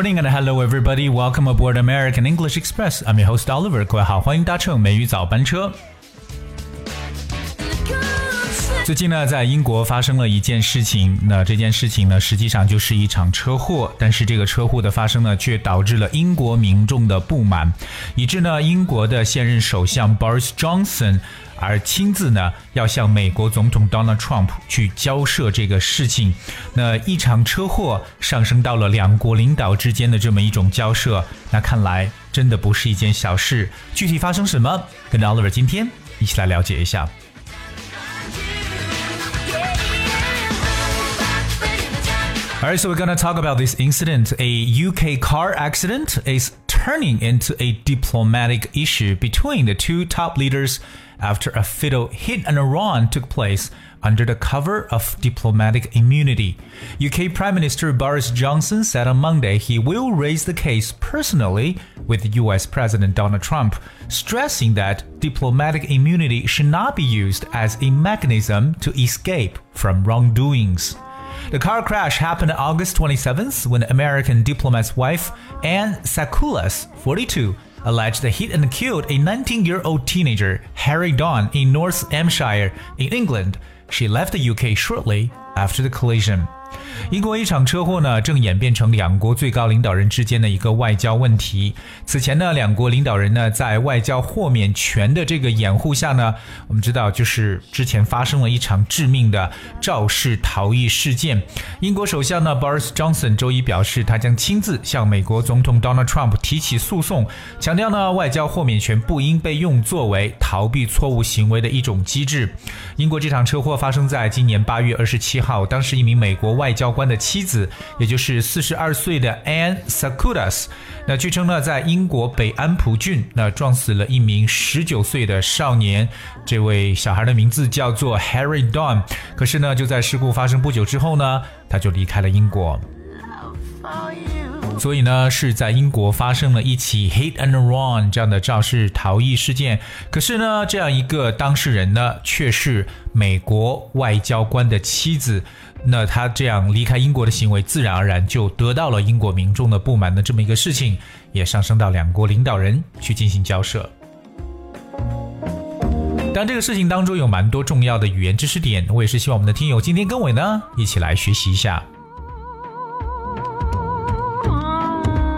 Morning and hello everybody. Welcome aboard American English Express. I'm your host Oliver. 各位好，欢迎搭乘美语早班车。最近呢，在英国发生了一件事情。那这件事情呢，实际上就是一场车祸。但是这个车祸的发生呢，却导致了英国民众的不满，以致呢，英国的现任首相 Boris Johnson 而亲自呢，要向美国总统 Donald Trump 去交涉这个事情。那一场车祸上升到了两国领导之间的这么一种交涉，那看来真的不是一件小事。具体发生什么，跟 Oliver 今天一起来了解一下。Alright, so we're going to talk about this incident. A UK car accident is turning into a diplomatic issue between the two top leaders after a fatal hit and run took place under the cover of diplomatic immunity. UK Prime Minister Boris Johnson said on Monday he will raise the case personally with US President Donald Trump, stressing that diplomatic immunity should not be used as a mechanism to escape from wrongdoings. The car crash happened August 27th when American diplomat's wife, Anne Sakulas, 42, alleged that hit and killed a 19 year old teenager, Harry Dawn, in North Hampshire, in England. She left the UK shortly after the collision. 英国一场车祸呢，正演变成两国最高领导人之间的一个外交问题。此前呢，两国领导人呢在外交豁免权的这个掩护下呢，我们知道就是之前发生了一场致命的肇事逃逸事件。英国首相呢，Boris Johnson 周一表示，他将亲自向美国总统 Donald Trump 提起诉讼，强调呢，外交豁免权不应被用作为逃避错误行为的一种机制。英国这场车祸发生在今年八月二十七号，当时一名美国外交官的妻子，也就是四十二岁的 Anne Sakudas，那据称呢，在英国北安普郡，那撞死了一名十九岁的少年。这位小孩的名字叫做 Harry Dawn。可是呢，就在事故发生不久之后呢，他就离开了英国。所以呢，是在英国发生了一起 hit and run 这样的肇事逃逸事件。可是呢，这样一个当事人呢，却是美国外交官的妻子。那他这样离开英国的行为，自然而然就得到了英国民众的不满的这么一个事情，也上升到两国领导人去进行交涉。但这个事情当中有蛮多重要的语言知识点，我也是希望我们的听友今天跟我呢一起来学习一下。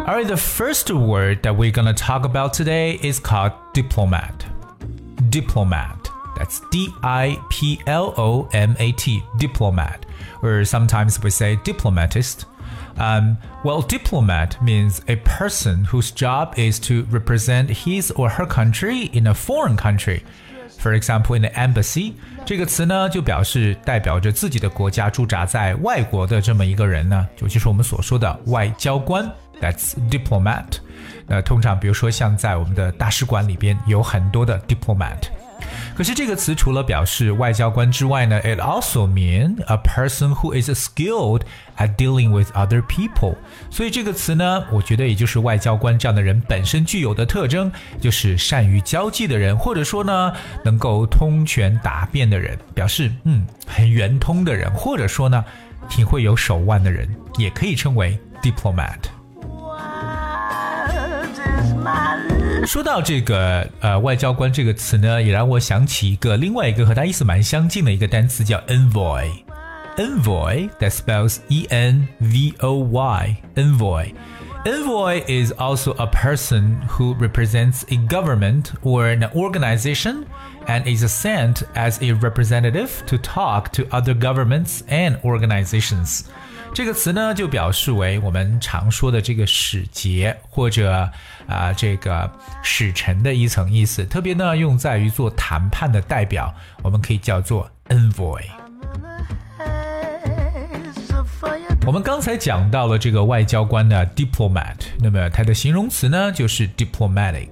Alright, the first word that we're gonna talk about today is called diplomat. Diplomat. That's D I P L O M A T, diplomat. Or sometimes we say diplomatist. Um, well, diplomat means a person whose job is to represent his or her country in a foreign country. For example, in the embassy，这个词呢就表示代表着自己的国家驻扎在外国的这么一个人呢，就就是我们所说的外交官。That's diplomat。那通常比如说像在我们的大使馆里边有很多的 diplomat。 可是这个词除了表示外交官之外呢，it also mean a person who is skilled at dealing with other people。所以这个词呢，我觉得也就是外交官这样的人本身具有的特征，就是善于交际的人，或者说呢，能够通权达变的人，表示嗯很圆通的人，或者说呢，挺会有手腕的人，也可以称为 diplomat。说到这个呃外交官这个词呢，也让我想起一个另外一个和它意思蛮相近的一个单词，叫 envoy。envoy that spells E N V O Y envoy. Envoy is also a person who represents a government or an organization and is sent as a representative to talk to other governments and organizations. 这个词呢，就表示为我们常说的这个使节或者啊这个使臣的一层意思，特别呢用在于做谈判的代表，我们可以叫做 envoy。我们刚才讲到了这个外交官的 diplomat，那么它的形容词呢就是 diplomatic。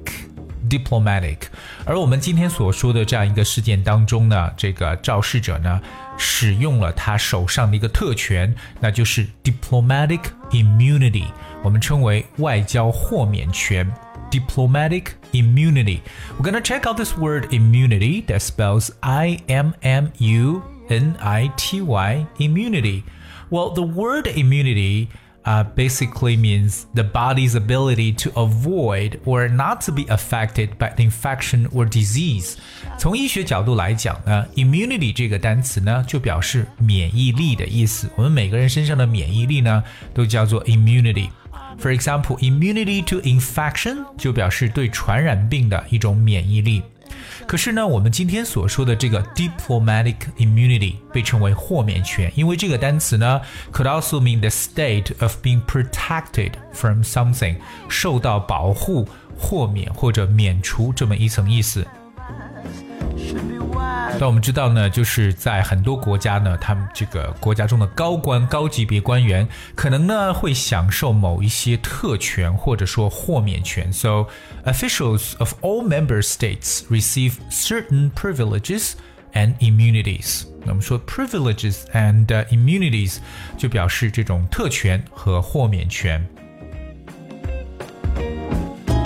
diplomatic。而我们今天所说的这样一个事件当中呢，这个肇事者呢使用了他手上的一个特权，那就是 diplomatic immunity，我们称为外交豁免权。Diplomatic immunity. We're gonna check out this word immunity that spells I M M U N I T Y immunity. Well, the word immunity uh, basically means the body's ability to avoid or not to be affected by infection or disease。从医学角度来讲呢，immunity 这个单词呢就表示免疫力的意思。我们每个人身上的免疫力呢都叫做 immunity。For example, immunity to infection 就表示对传染病的一种免疫力。 可是呢，我们今天所说的这个 diplomatic immunity 被称为豁免权，因为这个单词呢，could also mean the state of being protected from something，受到保护、豁免或者免除这么一层意思。但我们知道呢，就是在很多国家呢，他们这个国家中的高官、高级别官员，可能呢会享受某一些特权或者说豁免权。So officials of all member states receive certain privileges and immunities。那我们说 privileges and immunities 就表示这种特权和豁免权。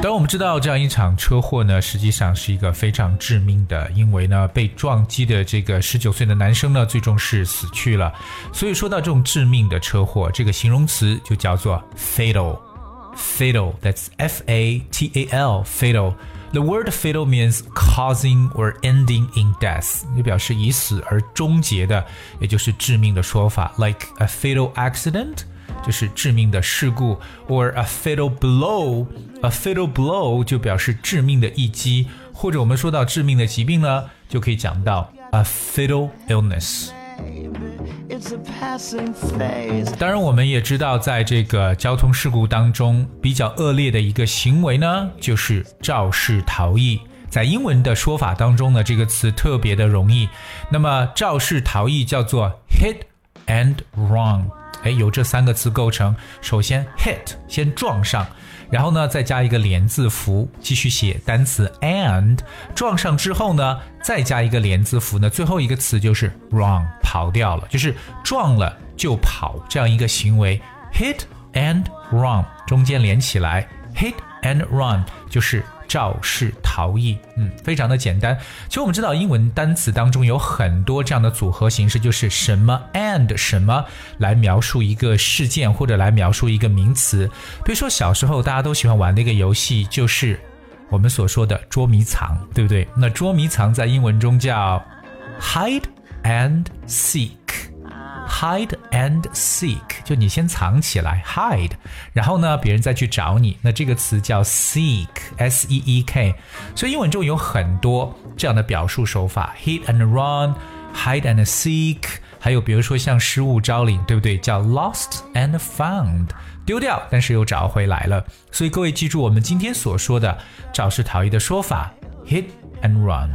当我们知道这样一场车祸呢，实际上是一个非常致命的，因为呢，被撞击的这个十九岁的男生呢，最终是死去了。所以说到这种致命的车祸，这个形容词就叫做 fatal。fatal，that's F A T A L fatal。The word fatal means causing or ending in death，就表示以死而终结的，也就是致命的说法，like a fatal accident。 就是致命的事故，or a fatal blow，a fatal blow 就表示致命的一击，或者我们说到致命的疾病呢，就可以讲到 a fatal illness。当然，我们也知道，在这个交通事故当中，比较恶劣的一个行为呢，就是肇事逃逸。在英文的说法当中呢，这个词特别的容易。那么，肇事逃逸叫做 hit and run。哎，由这三个词构成。首先，hit 先撞上，然后呢，再加一个连字符，继续写单词 and。撞上之后呢，再加一个连字符呢，最后一个词就是 run，跑掉了，就是撞了就跑这样一个行为。hit and run 中间连起来，hit and run 就是。肇事逃逸，嗯，非常的简单。其实我们知道，英文单词当中有很多这样的组合形式，就是什么 and 什么来描述一个事件或者来描述一个名词。比如说小时候大家都喜欢玩的一个游戏，就是我们所说的捉迷藏，对不对？那捉迷藏在英文中叫 hide and seek。Hide and seek，就你先藏起来，hide，然后呢，别人再去找你，那这个词叫 seek，s e e k。所以英文中有很多这样的表述手法，hit and run，hide and seek，还有比如说像失物招领，对不对？叫 lost and found，丢掉但是又找回来了。所以各位记住我们今天所说的肇事逃逸的说法，hit and run。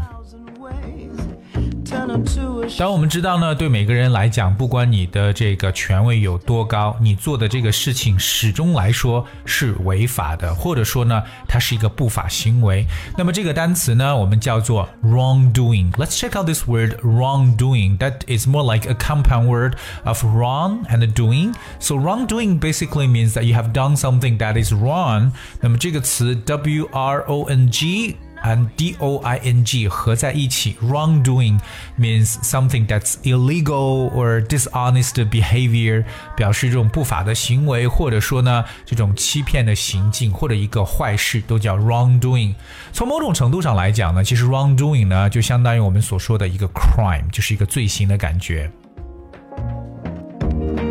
当我们知道呢，对每个人来讲，不管你的这个权位有多高，你做的这个事情始终来说是违法的，或者说呢，它是一个不法行为。那么这个单词呢，我们叫做 wrongdoing。Let's check out this word wrongdoing. That is more like a compound word of wrong and doing. So wrongdoing basically means that you have done something that is wrong. 那么这个词 w r o n g and D O I N G 合在一起，wrongdoing means something that's illegal or dishonest behavior，表示这种不法的行为，或者说呢这种欺骗的行径或者一个坏事，都叫 wrongdoing。从某种程度上来讲呢，其实 wrongdoing 呢就相当于我们所说的一个 crime，就是一个罪行的感觉。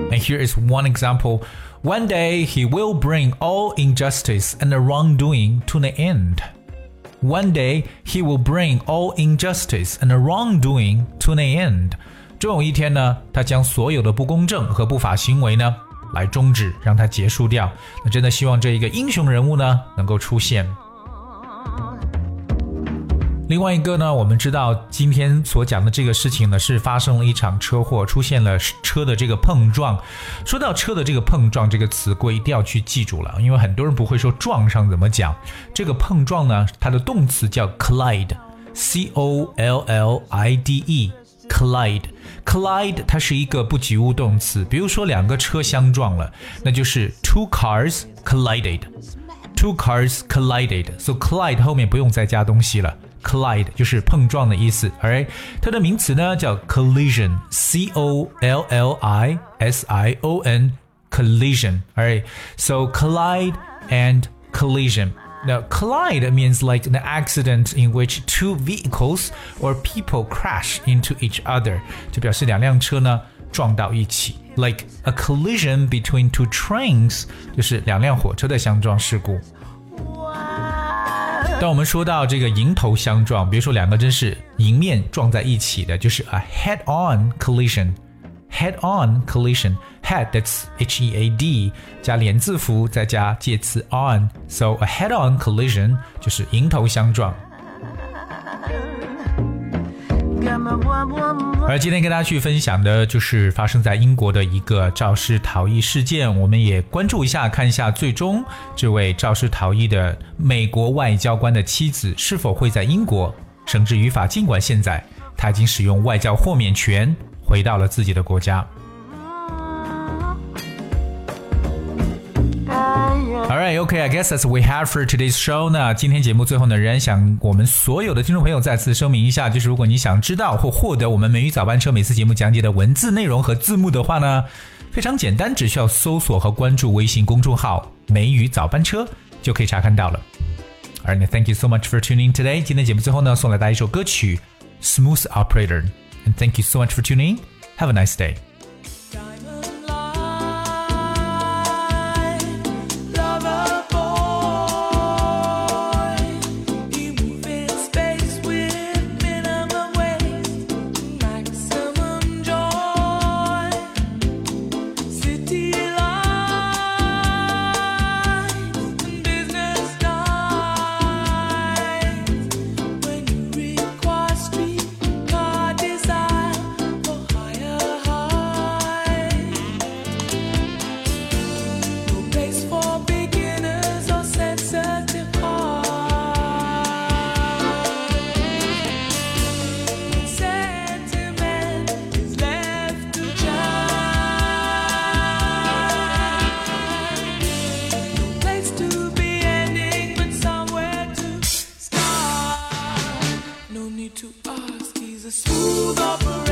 And here is one example. One day he will bring all injustice and wrongdoing to the end. One day he will bring all injustice and wrongdoing to an end。终有一天呢，他将所有的不公正和不法行为呢来终止，让它结束掉。那真的希望这一个英雄人物呢能够出现。另外一个呢，我们知道今天所讲的这个事情呢，是发生了一场车祸，出现了车的这个碰撞。说到车的这个碰撞这个词，各位一定要去记住了，因为很多人不会说撞上怎么讲。这个碰撞呢，它的动词叫 collide，c o l l i d e，collide，collide，它是一个不及物动词。比如说两个车相撞了，那就是 two cars collided，two cars collided，so collide 后面不用再加东西了。collide 就是碰撞的意思，而它的名词呢叫 collision，c o l l i s i o n。 collision. All right, so collide and collision. Now, collide means like an accident in which two vehicles or people crash into each other，就表示两辆车呢撞到一起。Like a collision between two trains，就是两辆火车的相撞事故。 当我们说到这个迎头相撞，比如说两个真是迎面撞在一起的，就是 a head-on collision。head-on collision。head that's H E A D 加连字符再加介词 on，so a head-on collision 就是迎头相撞。而今天跟大家去分享的就是发生在英国的一个肇事逃逸事件，我们也关注一下，看一下最终这位肇事逃逸的美国外交官的妻子是否会在英国绳之于法。尽管现在他已经使用外交豁免权回到了自己的国家。Okay, I guess that's we have for today's show. 那今天节目最后呢，仍然想我们所有的听众朋友再次声明一下，就是如果你想知道或获得我们美语早班车每次节目讲解的文字内容和字幕的话呢，非常简单，只需要搜索和关注微信公众号“美语早班车”就可以查看到了。Alright, thank you so much for tuning today. 今天节目最后呢，送来大家一首歌曲《Smooth Operator》，and thank you so much for tuning. Have a nice day. To ask. He's a smooth operator.